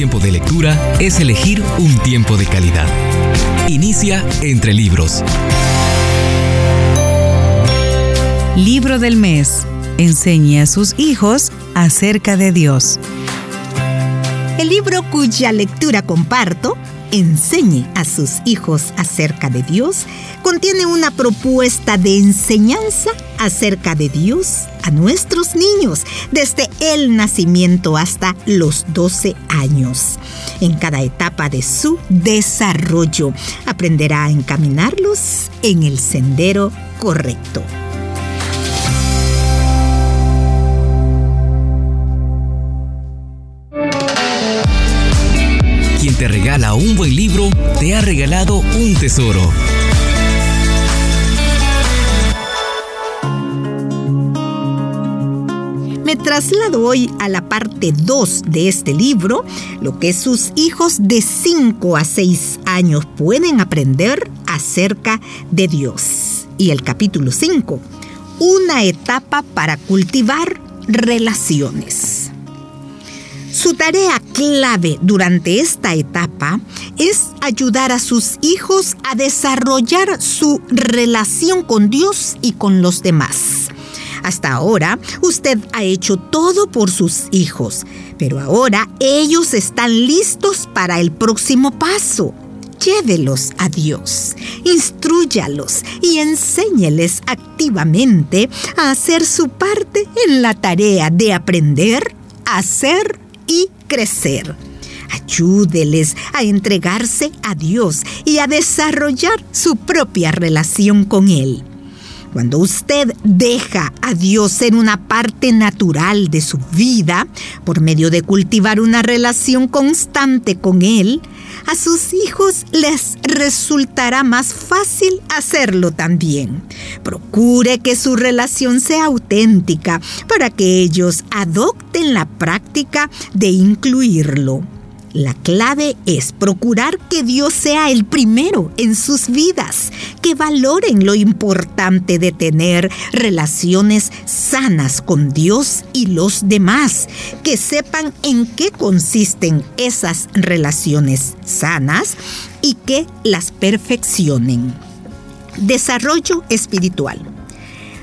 tiempo de lectura es elegir un tiempo de calidad. Inicia entre libros. Libro del mes. Enseñe a sus hijos acerca de Dios. El libro cuya lectura comparto, Enseñe a sus hijos acerca de Dios, contiene una propuesta de enseñanza acerca de Dios a nuestros niños desde el nacimiento hasta los 12 años. En cada etapa de su desarrollo aprenderá a encaminarlos en el sendero correcto. Te regala un buen libro, te ha regalado un tesoro. Me traslado hoy a la parte 2 de este libro, lo que sus hijos de 5 a 6 años pueden aprender acerca de Dios. Y el capítulo 5, una etapa para cultivar relaciones. Su tarea clave durante esta etapa es ayudar a sus hijos a desarrollar su relación con Dios y con los demás. Hasta ahora usted ha hecho todo por sus hijos, pero ahora ellos están listos para el próximo paso. Llévelos a Dios, instruyalos y enséñeles activamente a hacer su parte en la tarea de aprender, hacer y crecer. Ayúdeles a entregarse a Dios y a desarrollar su propia relación con Él. Cuando usted deja a Dios ser una parte natural de su vida, por medio de cultivar una relación constante con Él, a sus hijos les resultará más fácil hacerlo también. Procure que su relación sea auténtica para que ellos adopten la práctica de incluirlo. La clave es procurar que Dios sea el primero en sus vidas, que valoren lo importante de tener relaciones sanas con Dios y los demás, que sepan en qué consisten esas relaciones sanas y que las perfeccionen. Desarrollo espiritual.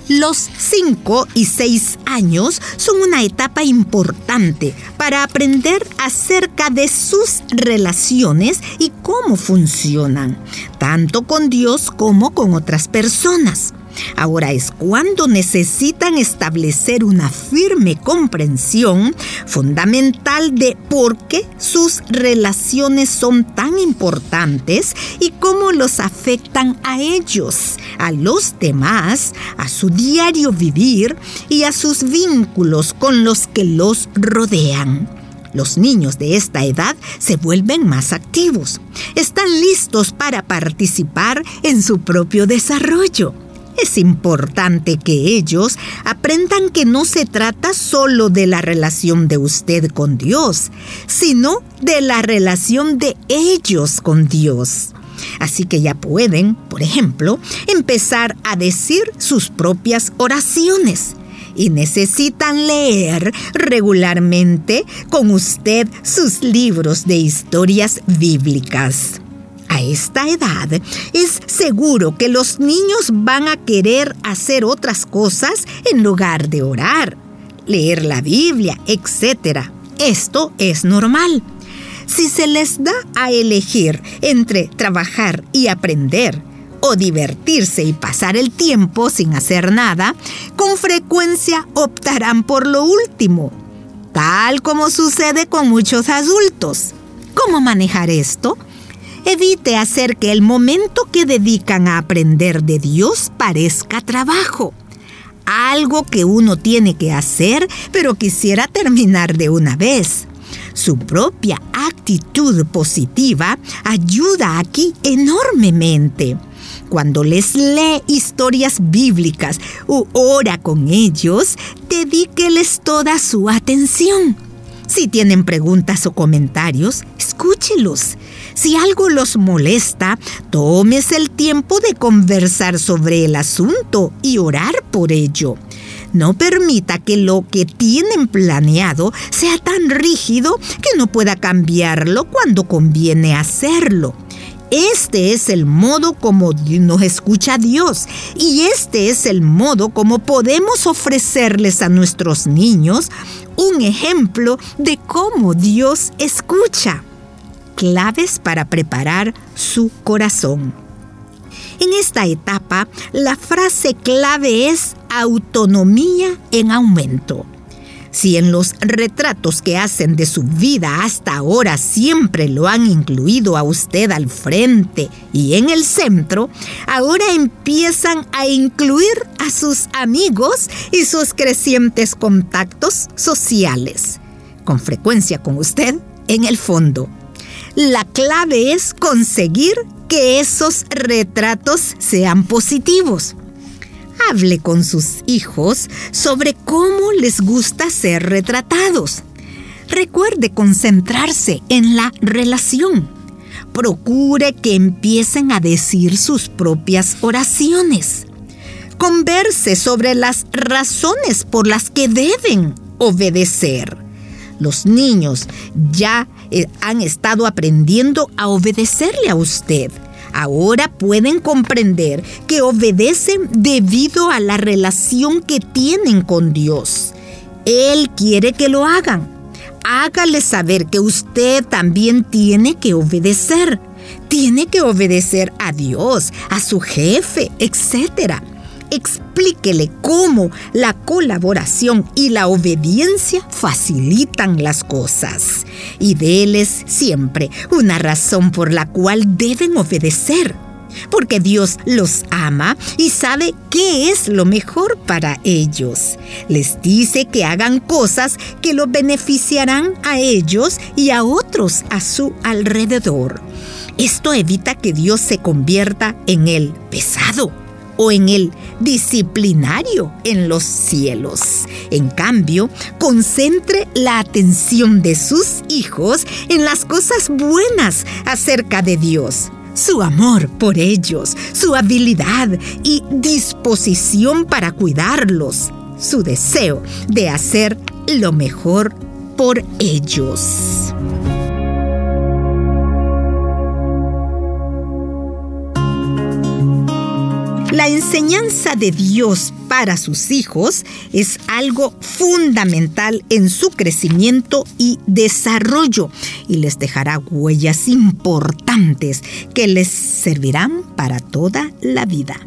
Los 5 y 6 años son una etapa importante para aprender acerca de sus relaciones y cómo funcionan, tanto con Dios como con otras personas. Ahora es cuando necesitan establecer una firme comprensión fundamental de por qué sus relaciones son tan importantes y cómo los afectan a ellos, a los demás, a su diario vivir y a sus vínculos con los que los rodean. Los niños de esta edad se vuelven más activos. Están listos para participar en su propio desarrollo es importante que ellos aprendan que no se trata solo de la relación de usted con Dios, sino de la relación de ellos con Dios. Así que ya pueden, por ejemplo, empezar a decir sus propias oraciones y necesitan leer regularmente con usted sus libros de historias bíblicas. A esta edad es seguro que los niños van a querer hacer otras cosas en lugar de orar, leer la Biblia, etc. Esto es normal. Si se les da a elegir entre trabajar y aprender, o divertirse y pasar el tiempo sin hacer nada, con frecuencia optarán por lo último, tal como sucede con muchos adultos. ¿Cómo manejar esto? Evite hacer que el momento que dedican a aprender de Dios parezca trabajo. Algo que uno tiene que hacer, pero quisiera terminar de una vez. Su propia actitud positiva ayuda aquí enormemente. Cuando les lee historias bíblicas o ora con ellos, dedíqueles toda su atención. Si tienen preguntas o comentarios, escúchelos. Si algo los molesta, tómese el tiempo de conversar sobre el asunto y orar por ello. No permita que lo que tienen planeado sea tan rígido que no pueda cambiarlo cuando conviene hacerlo. Este es el modo como nos escucha Dios y este es el modo como podemos ofrecerles a nuestros niños un ejemplo de cómo Dios escucha. Claves para preparar su corazón. En esta etapa, la frase clave es autonomía en aumento. Si en los retratos que hacen de su vida hasta ahora siempre lo han incluido a usted al frente y en el centro, ahora empiezan a incluir a sus amigos y sus crecientes contactos sociales, con frecuencia con usted en el fondo. La clave es conseguir que esos retratos sean positivos. Hable con sus hijos sobre cómo les gusta ser retratados. Recuerde concentrarse en la relación. Procure que empiecen a decir sus propias oraciones. Converse sobre las razones por las que deben obedecer. Los niños ya eh, han estado aprendiendo a obedecerle a usted. Ahora pueden comprender que obedecen debido a la relación que tienen con Dios. Él quiere que lo hagan. Hágale saber que usted también tiene que obedecer. Tiene que obedecer a Dios, a su jefe, etc explíquele cómo la colaboración y la obediencia facilitan las cosas. Y déles siempre una razón por la cual deben obedecer. Porque Dios los ama y sabe qué es lo mejor para ellos. Les dice que hagan cosas que los beneficiarán a ellos y a otros a su alrededor. Esto evita que Dios se convierta en el pesado o en el disciplinario en los cielos. En cambio, concentre la atención de sus hijos en las cosas buenas acerca de Dios su amor por ellos, su habilidad y disposición para cuidarlos, su deseo de hacer lo mejor por ellos. La enseñanza de Dios para sus hijos es algo fundamental en su crecimiento y desarrollo y les dejará huellas importantes que les servirán para toda la vida.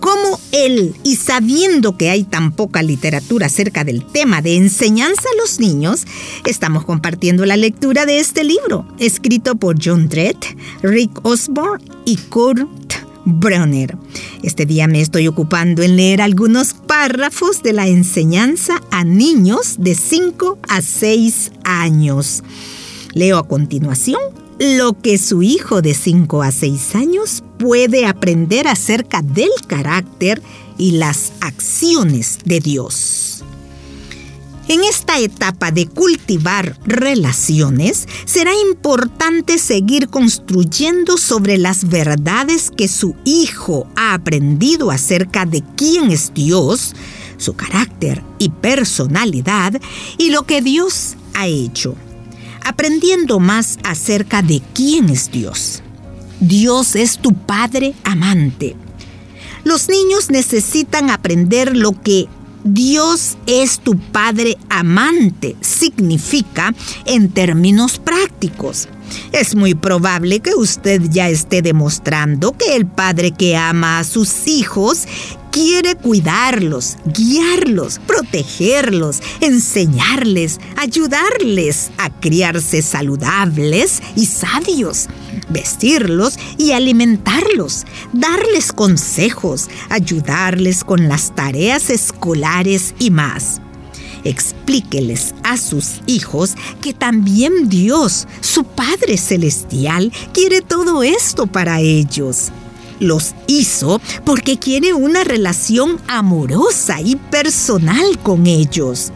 Como él, y sabiendo que hay tan poca literatura acerca del tema de enseñanza a los niños, estamos compartiendo la lectura de este libro, escrito por John Dredd, Rick Osborne y Kurt Bronner. Este día me estoy ocupando en leer algunos párrafos de la enseñanza a niños de 5 a 6 años. Leo a continuación lo que su hijo de 5 a 6 años puede aprender acerca del carácter y las acciones de Dios. En esta etapa de cultivar relaciones, será importante seguir construyendo sobre las verdades que su hijo ha aprendido acerca de quién es Dios, su carácter y personalidad y lo que Dios ha hecho, aprendiendo más acerca de quién es Dios. Dios es tu Padre amante. Los niños necesitan aprender lo que Dios es tu Padre amante, significa en términos prácticos. Es muy probable que usted ya esté demostrando que el Padre que ama a sus hijos quiere cuidarlos, guiarlos, protegerlos, enseñarles, ayudarles a criarse saludables y sabios, vestirlos y alimentarlos, darles consejos, ayudarles con las tareas escolares y más. Explíqueles a sus hijos que también Dios, su Padre Celestial, quiere todo esto para ellos los hizo porque quiere una relación amorosa y personal con ellos.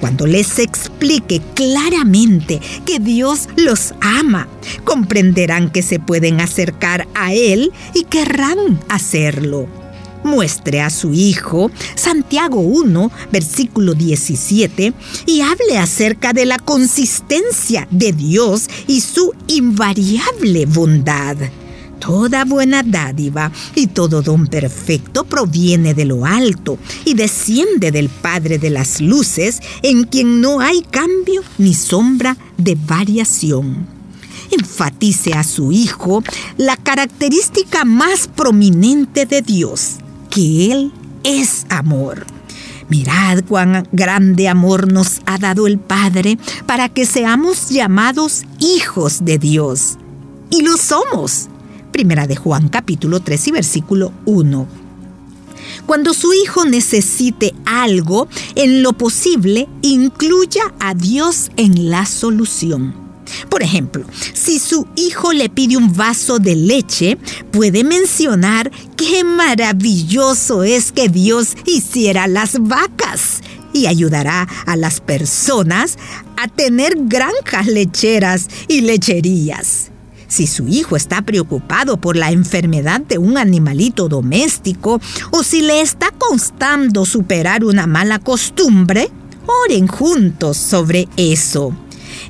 Cuando les explique claramente que Dios los ama, comprenderán que se pueden acercar a Él y querrán hacerlo. muestre a su hijo Santiago 1, versículo 17, y hable acerca de la consistencia de Dios y su invariable bondad. Toda buena dádiva y todo don perfecto proviene de lo alto y desciende del Padre de las Luces, en quien no hay cambio ni sombra de variación. Enfatice a su Hijo la característica más prominente de Dios, que Él es amor. Mirad cuán grande amor nos ha dado el Padre para que seamos llamados hijos de Dios. Y lo somos. Primera de Juan capítulo 3 y versículo 1. Cuando su hijo necesite algo, en lo posible, incluya a Dios en la solución. Por ejemplo, si su hijo le pide un vaso de leche, puede mencionar qué maravilloso es que Dios hiciera las vacas y ayudará a las personas a tener granjas lecheras y lecherías. Si su hijo está preocupado por la enfermedad de un animalito doméstico o si le está costando superar una mala costumbre, oren juntos sobre eso.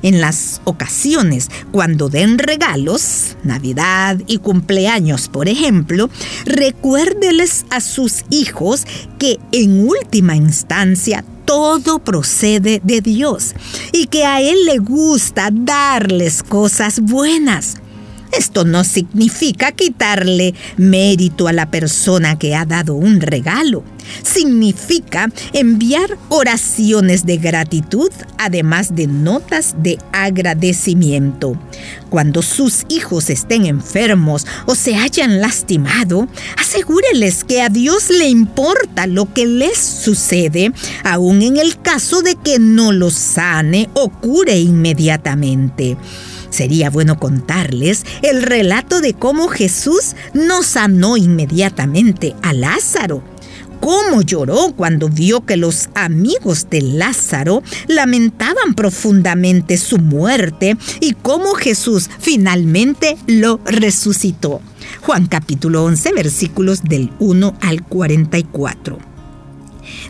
En las ocasiones cuando den regalos, Navidad y cumpleaños, por ejemplo, recuérdeles a sus hijos que en última instancia todo procede de Dios y que a Él le gusta darles cosas buenas. Esto no significa quitarle mérito a la persona que ha dado un regalo. Significa enviar oraciones de gratitud, además de notas de agradecimiento. Cuando sus hijos estén enfermos o se hayan lastimado, asegúreles que a Dios le importa lo que les sucede, aun en el caso de que no los sane o cure inmediatamente. Sería bueno contarles el relato de cómo Jesús no sanó inmediatamente a Lázaro. Cómo lloró cuando vio que los amigos de Lázaro lamentaban profundamente su muerte y cómo Jesús finalmente lo resucitó. Juan capítulo 11 versículos del 1 al 44.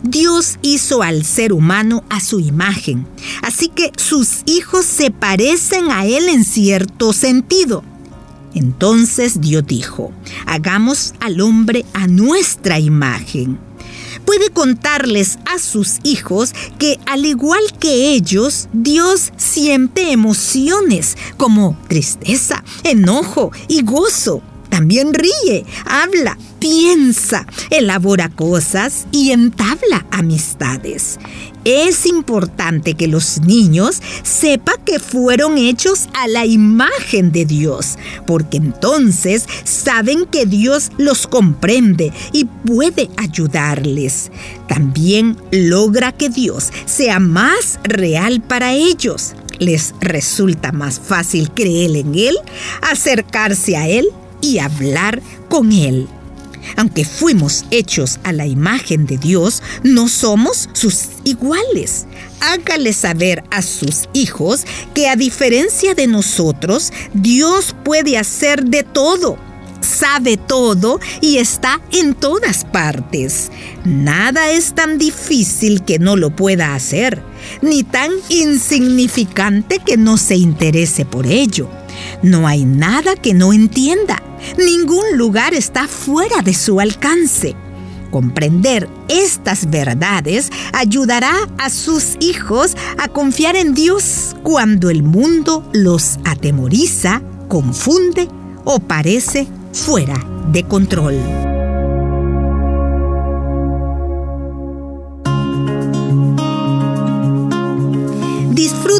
Dios hizo al ser humano a su imagen, así que sus hijos se parecen a Él en cierto sentido. Entonces Dios dijo, hagamos al hombre a nuestra imagen. Puede contarles a sus hijos que al igual que ellos, Dios siente emociones como tristeza, enojo y gozo. También ríe, habla, piensa, elabora cosas y entabla amistades. Es importante que los niños sepan que fueron hechos a la imagen de Dios, porque entonces saben que Dios los comprende y puede ayudarles. También logra que Dios sea más real para ellos. Les resulta más fácil creer en Él, acercarse a Él y hablar con Él. Aunque fuimos hechos a la imagen de Dios, no somos sus iguales. Hágale saber a sus hijos que a diferencia de nosotros, Dios puede hacer de todo sabe todo y está en todas partes. Nada es tan difícil que no lo pueda hacer, ni tan insignificante que no se interese por ello. No hay nada que no entienda. Ningún lugar está fuera de su alcance. Comprender estas verdades ayudará a sus hijos a confiar en Dios cuando el mundo los atemoriza, confunde o parece fuera de control.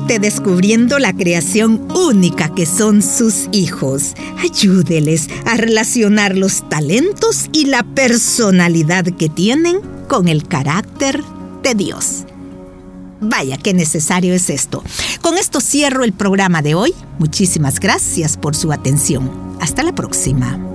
Descubriendo la creación única que son sus hijos. Ayúdeles a relacionar los talentos y la personalidad que tienen con el carácter de Dios. Vaya, qué necesario es esto. Con esto cierro el programa de hoy. Muchísimas gracias por su atención. Hasta la próxima.